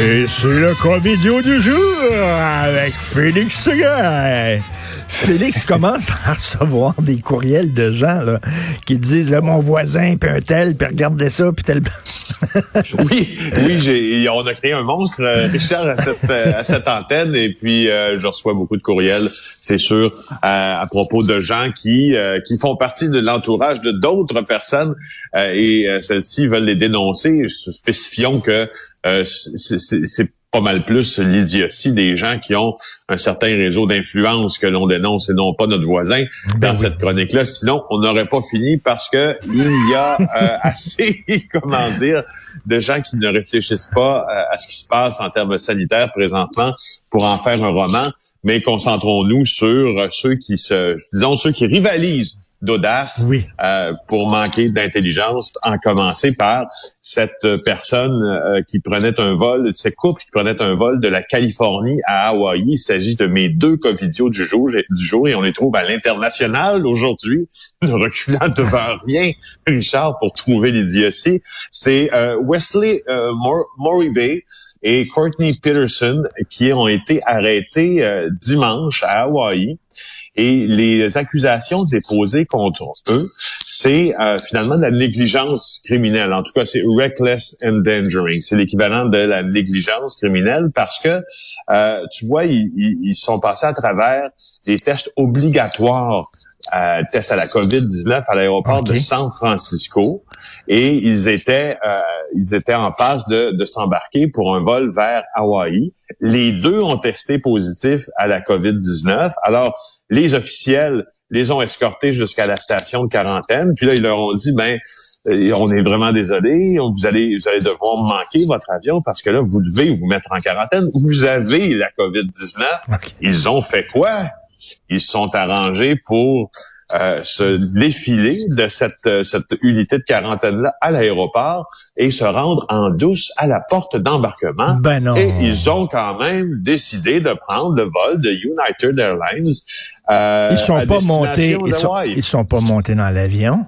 Et c'est le comédio du jour avec Félix Seguin. Félix commence à recevoir des courriels de gens là, qui disent là, mon voisin, puis un tel, puis regardez ça, puis tel. oui, oui, on a créé un monstre, euh, Richard, à cette, euh, à cette antenne, et puis euh, je reçois beaucoup de courriels, c'est sûr, à, propos de gens qui qui font partie de l'entourage de d'autres personnes, et celles-ci veulent les dénoncer. Spécifions que c'est pas mal plus l'idiotie des gens qui ont un certain réseau d'influence que l'on dénonce et non pas notre voisin ben dans cette chronique-là. Sinon, on n'aurait pas fini parce que il y a assez, comment dire, de gens qui ne réfléchissent pas euh, à ce qui se passe en termes sanitaires présentement pour en faire un roman, mais concentrons-nous sur ceux qui se, disons, ceux qui rivalisent d'audace oui. euh, pour manquer d'intelligence, en commencer par cette personne euh, qui prenait un vol, cette couple qui prenait un vol de la Californie à Hawaï. Il s'agit de mes deux covidios du jour, du jour et on les trouve à l'international aujourd'hui, ne reculant devant rien, Richard, pour trouver l'idiotie. C'est euh, Wesley euh, Moribay et Courtney Peterson qui ont été arrêtés euh, dimanche à Hawaï. Et les accusations déposées contre eux, c'est euh, finalement de la négligence criminelle. En tout cas, c'est reckless endangering. C'est l'équivalent de la négligence criminelle parce que, euh, tu vois, ils, ils, sont passés à travers des tests obligatoires euh, tests à la COVID-19 à l'aéroport de San Francisco et ils étaient euh, ils étaient en passe de, de s'embarquer pour un vol vers Hawaï. Les deux ont testé positif à la COVID-19. Alors les officiels les ont escortés jusqu'à la station de quarantaine. Puis là, ils leur ont dit, ben, euh, on est vraiment désolé, vous allez, vous allez devoir manquer votre avion parce que là, vous devez vous mettre en quarantaine. Vous avez la COVID-19. Ils ont fait quoi? Ils se sont arrangés pour euh, se défiler de cette, euh, cette unité de quarantaine-là à l'aéroport et se rendre en douce à la porte d'embarquement. Ben non. Et ils ont quand même décidé de prendre le vol de United Airlines. Euh, ils sont pas montés. Ils sont, ils sont pas montés dans l'avion?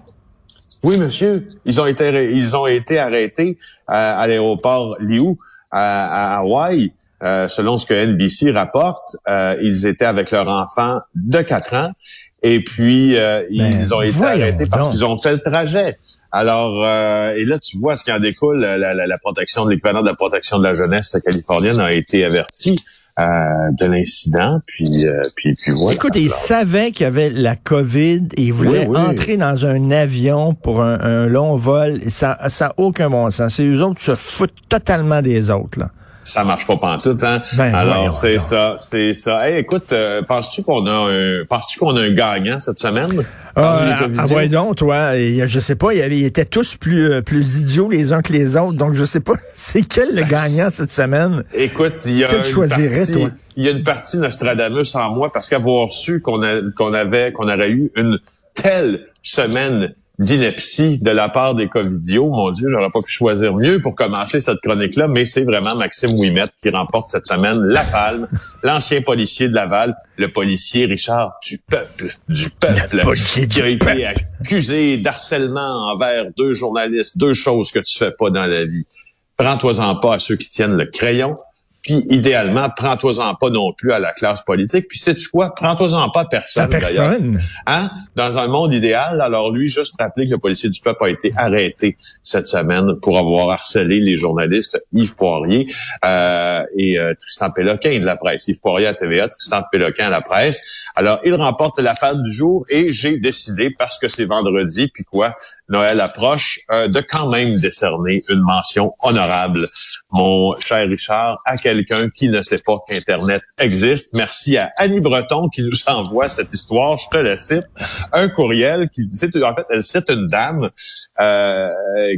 Oui, monsieur. Ils ont été, ils ont été arrêtés à, à l'aéroport Liu à, à Hawaï. Euh, selon ce que NBC rapporte, euh, ils étaient avec leur enfant de 4 ans et puis euh, ben, ils ont été arrêtés parce qu'ils ont fait le trajet. Alors, et là, tu vois ce qui en découle, la, la, la protection de l'équivalent de la protection de la jeunesse californienne a été avertie. De l'incident, puis, puis, puis voilà. Écoute, ils savaient qu'il y avait la COVID et ils voulaient entrer dans un avion pour un, long vol. ça n'a aucun bon sens. C'est eux autres qui se foutent totalement des autres. Là ça marche pas pantoute, hein? Ben, Alors, c'est ça, c'est ça. Hey, écoute, euh, penses-tu qu'on a un, penses-tu qu'on a un gagnant cette semaine? Ah, ah ouais donc, toi, je sais pas, ils, étaient tous plus euh, plus idiots les uns que les autres, donc je sais pas, c'est quel le ben, gagnant cette semaine? Écoute, il y a une partie, toi? Il y a une partie Nostradamus en moi parce qu'avoir su qu'on qu'on avait, qu'on aurait eu une telle semaine d'ineptie de la part des Covidios. Mon Dieu, j'aurais pas pu choisir mieux pour commencer cette chronique-là, mais c'est vraiment Maxime Ouimet qui remporte cette semaine la palme, l'ancien policier de Laval, le policier Richard du peuple, du peuple, qui a été accusé d'harcèlement envers deux journalistes, deux choses que tu fais pas dans la vie. Prends-toi-en pas à ceux qui tiennent le crayon, puis idéalement, prends-toi-en pas non plus à la classe politique. Puis sais-tu quoi? Prends-toi-en pas à personne. À personne? Hein? Dans un monde idéal, alors lui, juste rappeler que le policier du peuple a été arrêté cette semaine pour avoir harcelé les journalistes Yves Poirier euh, et euh, Tristan Péloquin de la presse. Yves Poirier à TVA, Tristan Péloquin à la presse. Alors, il remporte la femme du jour et j'ai décidé, parce que c'est vendredi, puis quoi, Noël approche, euh, de quand même décerner une mention honorable, mon cher Richard, à quelqu'un qui ne sait pas qu'Internet existe. Merci à Annie Breton qui nous envoie cette histoire. Je te la cite. Un courriel qui dit, en fait, elle cite une dame euh,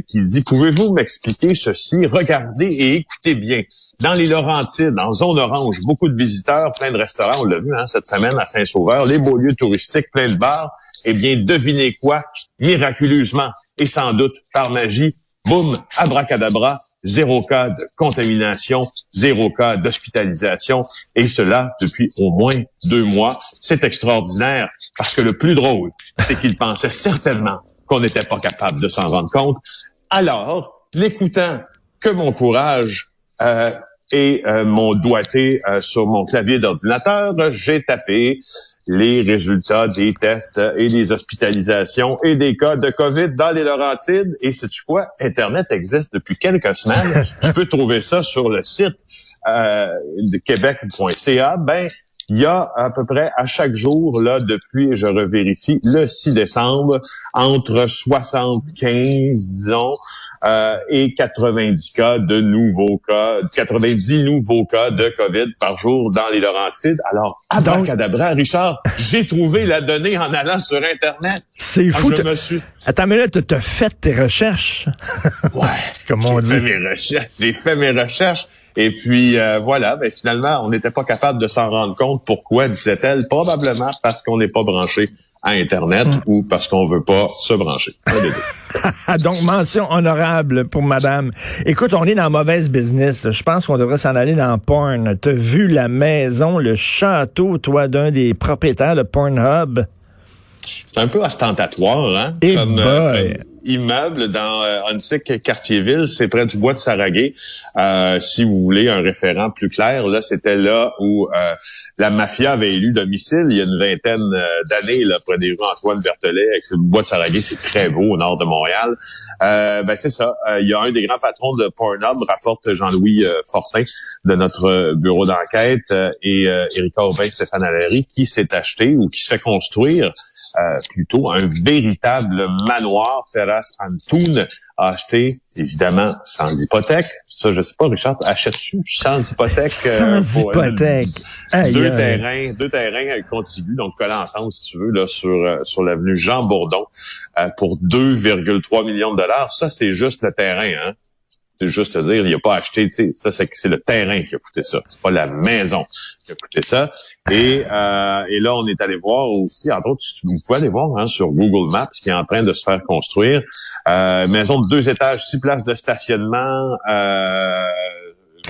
qui dit, pouvez-vous m'expliquer ceci? Regardez et écoutez bien. Dans les Laurentides, en zone orange, beaucoup de visiteurs, plein de restaurants, on l'a vu hein, cette semaine à Saint-Sauveur, les beaux lieux touristiques, plein de bars. Eh bien, devinez quoi? Miraculeusement et sans doute par magie, boum, abracadabra, zéro cas de contamination, zéro cas d'hospitalisation, et cela depuis au moins deux mois. C'est extraordinaire, parce que le plus drôle, c'est qu'il pensait certainement qu'on n'était pas capable de s'en rendre compte. Alors, l'écoutant que mon courage euh, et euh, mon doigté euh, sur mon clavier d'ordinateur, j'ai tapé les résultats des tests et des hospitalisations et des cas de COVID dans les Laurentides. Et sais-tu quoi? Internet existe depuis quelques semaines. tu peux trouver ça sur le site euh, de québec.ca. Ben, il y a à peu près à chaque jour, là, depuis, je revérifie, le 6 décembre, entre 75, disons, euh, et 90 cas de nouveaux cas, 90 nouveaux cas de COVID par jour dans les Laurentides. Alors, abracadabra, Richard, j'ai trouvé la donnée en allant sur Internet. C'est ah, fou. je me suis... Attends, mais là, tu as fait tes recherches? ouais. Comme on dit. Fait mes recherches. J'ai fait mes recherches. Et puis euh, voilà, ben, finalement, on n'était pas capable de s'en rendre compte. Pourquoi, disait-elle? Probablement parce qu'on n'est pas branché à Internet hmm. ou parce qu'on veut pas se brancher. Donc, mention honorable pour madame. Écoute, on est dans mauvaise business. Je pense qu'on devrait s'en aller dans porn. T'as vu la maison, le château, toi, d'un des propriétaires de Pornhub? C'est un peu ostentatoire, hein? Et eh comme, euh, immeuble dans euh, Quartier-Ville, c'est près du bois de Saraguet. Euh, si vous voulez un référent plus clair, là, c'était là où euh, la mafia avait élu domicile il y a une vingtaine d'années, des rues Antoine Berthelet, avec le bois de Saraguet, c'est très beau au nord de Montréal. ben c'est ça. Il y a un des grands patrons de Pornhub, rapporte Jean-Louis Fortin de notre bureau d'enquête, et Éric Aubin, Stéphane Allery, qui s'est acheté ou qui se fait construire plutôt un véritable manoir Ferras Antoun a acheté, évidemment, sans hypothèque. Ça, je sais pas, Richard, achètes-tu sans hypothèque? Euh, sans hypothèque. deux terrains, deux terrains contigus, donc collés ensemble, si tu veux, là, sur, euh, sur l'avenue Jean Bourdon, euh, pour 2,3 millions de dollars. Ça, c'est juste le terrain, hein? Juste te dire, il a pas acheté, tu sais, ça c'est c'est le terrain qui a coûté ça, c'est pas la maison qui a coûté ça. Et euh, et là on est allé voir aussi, entre autres, vous pouvez aller voir hein, sur Google Maps qui est en train de se faire construire, euh, maison de deux étages, six places de stationnement. Euh,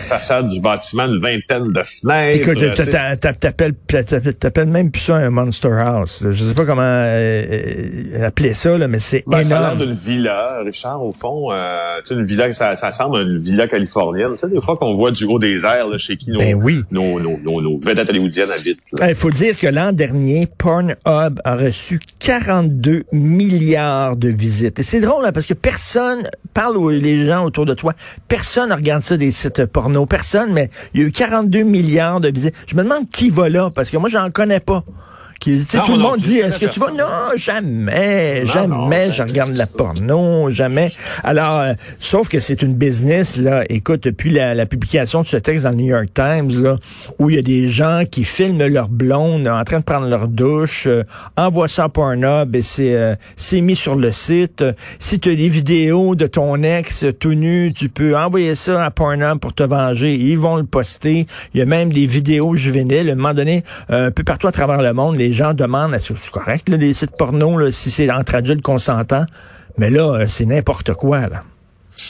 façade du bâtiment, une vingtaine de fenêtres. Écoute, t'appelles même plus ça un Monster House. Je sais pas comment euh, euh, appeler ça, là, mais c'est ben, énorme. Ça a l'air d'une villa, Richard, au fond. Euh, tu sais, une villa, ça, ça semble une villa californienne. Tu sais, des fois qu'on voit du haut des airs là, chez qui nos, ben oui. nos, nos, nos, nos, vedettes hollywoodiennes habitent. Il faut dire que l'an dernier, Pornhub a reçu 42 milliards de visites. Et c'est drôle, hein, parce que personne parle aux les gens autour de toi. Personne ne regarde ça des sites porno. Personne, mais il y a eu 42 milliards de visites. Je me demande qui va là, parce que moi, j'en connais pas tout le monde dit, est-ce que tu vas? Non, jamais, jamais je regarde la porno, jamais. Alors, euh, sauf que c'est une business, là. Écoute, depuis la, publication de ce texte dans le New York Times, là, où il y a des gens qui filment leur blonde en train de prendre leur douche, euh, envoient ça à Pornhub et c'est euh, c'est mis sur le site. Si tu as des vidéos de ton ex tout nu, tu peux envoyer ça à Pornhub pour te venger. Ils vont le poster. Il y a même des vidéos juvéniles. À un moment donné, un peu partout à travers le monde, les gens demandent, que c'est correct, les sites porno, là, si c'est entre adultes consentants? Mais là, euh, c'est n'importe quoi, là.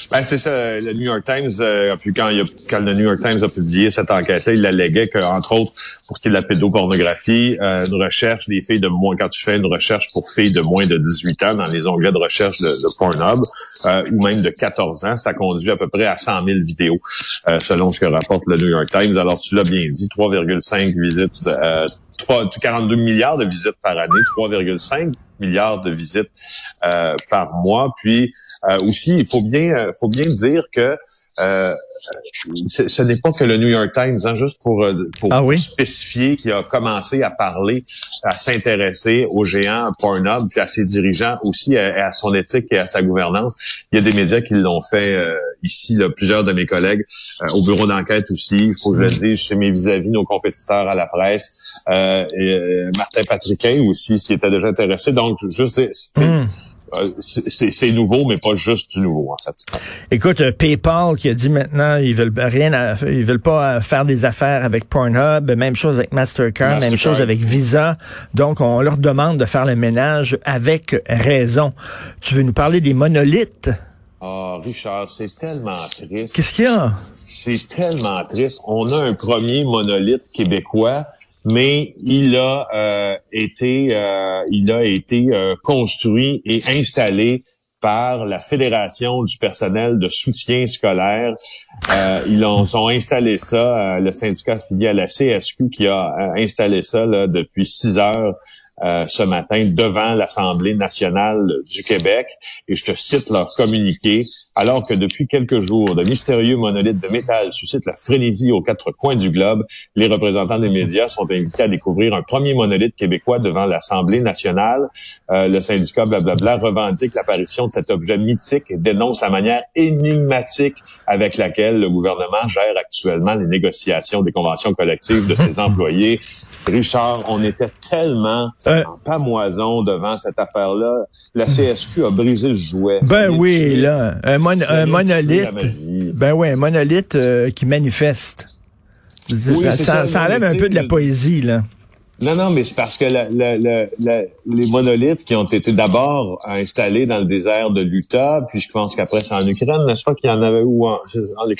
Ben, c'est ça. Le New York Times, euh, a, quand le New York Times a publié cette enquête-là, il alléguait qu'entre autres, pour ce qui est de la pédopornographie, euh, une recherche des filles de moins, quand tu fais une recherche pour filles de moins de 18 ans dans les onglets de recherche de, de Pornhub, ou même de 14 ans, ça conduit à peu près à 100 000 vidéos, selon ce que rapporte le New York Times. Alors, tu l'as bien dit, 3,5 visites, 3, 42 milliards de visites par année, 3,5 milliards de visites euh, par mois. Puis euh, aussi, il faut bien, euh, faut bien dire que euh, ce n'est pas que le New York Times, hein, juste pour, euh, pour ah spécifier, qui a commencé à parler, à s'intéresser aux géants Pornhub, puis à ses dirigeants aussi, à, son éthique et à sa gouvernance. Il y a des médias qui l'ont fait euh, ici, là, plusieurs de mes collègues, au bureau d'enquête aussi, il faut que je le dise, chez mes vis-à-vis, nos compétiteurs à la presse, et, Martin Patriquin aussi s'y était déjà intéressé. Donc, juste. Euh, c'est nouveau, mais pas juste du nouveau, en fait. Écoute, euh, PayPal qui a dit maintenant ils veulent rien, ils veulent pas euh, faire des affaires avec Pornhub, même chose avec Mastercard, même chose avec Visa. Donc, on leur demande de faire le ménage avec raison. Tu veux nous parler des monolithes? Ah, Richard, c'est tellement triste. Qu'est-ce qu'il y a? C'est tellement triste. On a un premier monolithe québécois mais il a euh, été euh, il a été euh, construit et installé par la Fédération du personnel de soutien scolaire. Euh, ils ont, ont installé ça, euh, le syndicat affilié à la CSQ qui a installé ça là, depuis six heures euh, ce matin devant l'Assemblée nationale du Québec. Et je te cite leur communiqué. Alors que depuis quelques jours, de mystérieux monolithes de métal suscitent la frénésie aux quatre coins du globe, les représentants des médias sont invités à découvrir un premier monolithe québécois devant l'Assemblée nationale. Euh, le syndicat blablabla revendique l'apparition de cet objet mythique et dénonce la manière énigmatique avec laquelle le gouvernement gère actuellement les négociations des conventions collectives de ses employés. Richard, on était tellement euh, en pamoison devant cette affaire-là. La CSQ a brisé le jouet. Ben oui, là, un, monolithe. Ben oui, un monolithe euh, qui manifeste. ça, ça, enlève un peu de la poésie, là. Non, non, mais c'est parce que les monolithes qui ont été d'abord installés dans le désert de l'Utah, puis je pense qu'après c'est en Ukraine, n'est-ce pas qu'il y en avait où en,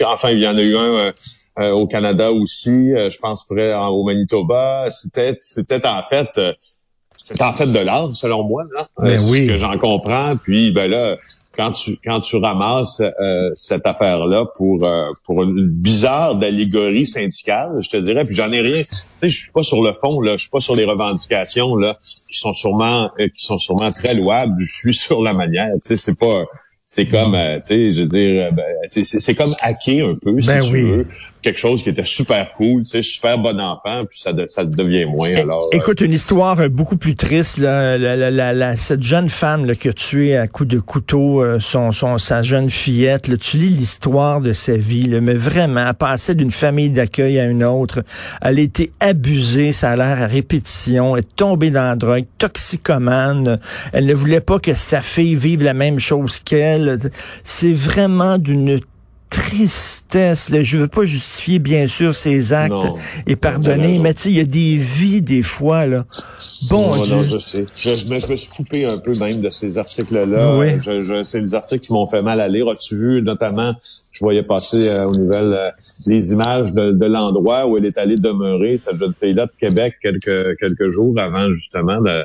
enfin il y en a eu un euh, euh, au Canada aussi, euh, je pense près au Manitoba. C'était c'était en fait c'était en fait de l'art selon moi là, ben oui. ce que j'en comprends. Puis ben là quand tu quand tu ramasses euh, cette affaire là pour euh, pour une bizarre d'allégorie syndicale, je te dirais, puis j'en ai rien. Tu sais, je suis pas sur le fond là, je suis pas sur les revendications là qui sont sûrement euh, qui sont sûrement très louables. Je suis sur la manière. Tu sais, c'est pas c'est comme, tu sais, je veux dire, ben, c'est comme hacker un peu, si ben tu veux quelque chose qui était super cool, tu sais, super bon enfant, puis ça, ça devient moins. Alors, euh. écoute, une histoire euh, beaucoup plus triste. Là, la, la, la, cette jeune femme là, qui a tué à coups de couteau euh, son, son, sa jeune fillette, là, tu lis l'histoire de sa vie, là, mais vraiment, elle passait d'une famille d'accueil à une autre. Elle a été abusée, ça a l'air à répétition, elle est tombée dans la drogue, toxicomane. Elle ne voulait pas que sa fille vive la même chose qu'elle. C'est vraiment d'une tristesse. Là. Je veux pas justifier, bien sûr, ses actes et pardonner, mais tu sais, il y a des vies, des fois, là. Bon non, je sais. Je, me suis coupé un peu même de ces articles-là. Oui. Je, c'est des articles qui m'ont fait mal à lire. As-tu vu, notamment, je voyais passer euh, aux nouvelles euh, les images de, de l'endroit où elle est allée demeurer, cette jeune fille-là de Québec, quelques, quelques jours avant, justement, de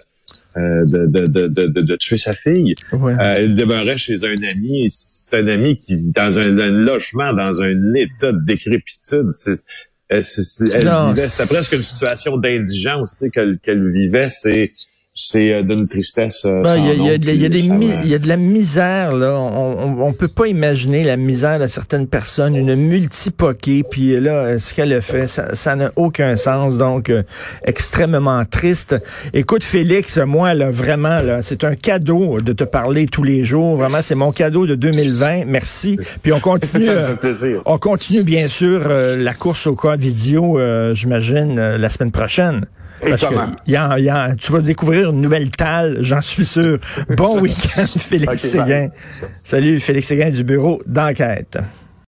euh, de, de, de, de, tuer sa fille. Euh, elle demeurait chez un ami. C'est un ami qui vit dans un, logement, dans un état de décrépitude. C'est, euh, c'était presque une situation d'indigence qu'elle vivait. C'est c'est euh, d'une tristesse. Il y, a, de la misère là. On, on, peut pas imaginer la misère de certaines personnes, une multipoquée. Puis là, ce qu'elle a fait, ça n'a aucun sens. Donc euh, extrêmement triste. Écoute, Félix, moi là, vraiment là, c'est un cadeau de te parler tous les jours. Vraiment, c'est mon cadeau de 2020. Merci. Puis on continue. ça plaisir. On continue bien sûr euh, la course au cas vidéo. J'imagine la semaine prochaine. Parce que y a, y a, tu vas découvrir une nouvelle talle, j'en suis sûr. Bon week-end, Félix Séguin. Salut, Félix Séguin du bureau d'enquête.